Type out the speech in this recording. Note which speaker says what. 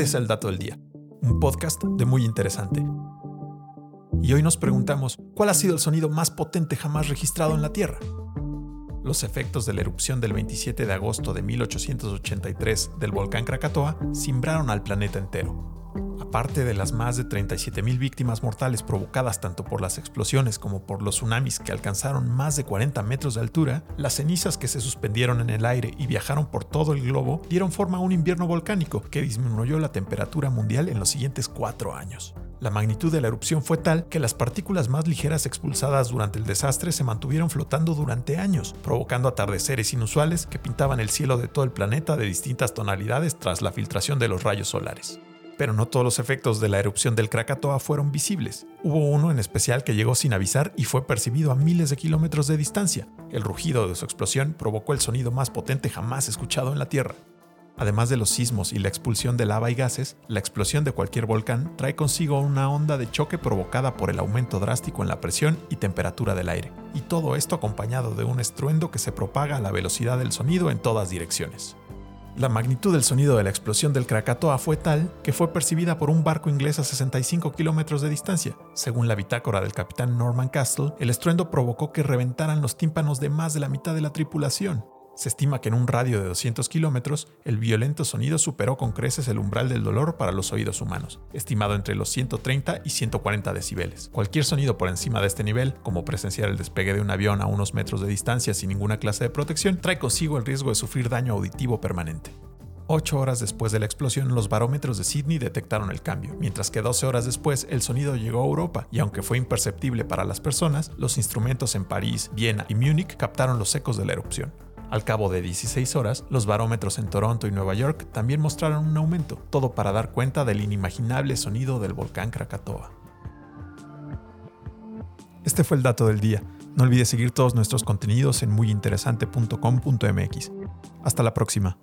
Speaker 1: Este es el dato del día, un podcast de muy interesante. Y hoy nos preguntamos, ¿cuál ha sido el sonido más potente jamás registrado en la Tierra? Los efectos de la erupción del 27 de agosto de 1883 del volcán Krakatoa simbraron al planeta entero. Aparte de las más de 37.000 víctimas mortales provocadas tanto por las explosiones como por los tsunamis que alcanzaron más de 40 metros de altura, las cenizas que se suspendieron en el aire y viajaron por todo el globo dieron forma a un invierno volcánico que disminuyó la temperatura mundial en los siguientes cuatro años. La magnitud de la erupción fue tal que las partículas más ligeras expulsadas durante el desastre se mantuvieron flotando durante años, provocando atardeceres inusuales que pintaban el cielo de todo el planeta de distintas tonalidades tras la filtración de los rayos solares pero no todos los efectos de la erupción del Krakatoa fueron visibles. Hubo uno en especial que llegó sin avisar y fue percibido a miles de kilómetros de distancia. El rugido de su explosión provocó el sonido más potente jamás escuchado en la Tierra. Además de los sismos y la expulsión de lava y gases, la explosión de cualquier volcán trae consigo una onda de choque provocada por el aumento drástico en la presión y temperatura del aire, y todo esto acompañado de un estruendo que se propaga a la velocidad del sonido en todas direcciones. La magnitud del sonido de la explosión del Krakatoa fue tal que fue percibida por un barco inglés a 65 kilómetros de distancia. Según la bitácora del capitán Norman Castle, el estruendo provocó que reventaran los tímpanos de más de la mitad de la tripulación. Se estima que en un radio de 200 kilómetros, el violento sonido superó con creces el umbral del dolor para los oídos humanos, estimado entre los 130 y 140 decibeles. Cualquier sonido por encima de este nivel, como presenciar el despegue de un avión a unos metros de distancia sin ninguna clase de protección, trae consigo el riesgo de sufrir daño auditivo permanente. Ocho horas después de la explosión, los barómetros de Sydney detectaron el cambio, mientras que 12 horas después el sonido llegó a Europa, y aunque fue imperceptible para las personas, los instrumentos en París, Viena y Múnich captaron los ecos de la erupción. Al cabo de 16 horas, los barómetros en Toronto y Nueva York también mostraron un aumento, todo para dar cuenta del inimaginable sonido del volcán Krakatoa. Este fue el dato del día. No olvides seguir todos nuestros contenidos en muyinteresante.com.mx. Hasta la próxima.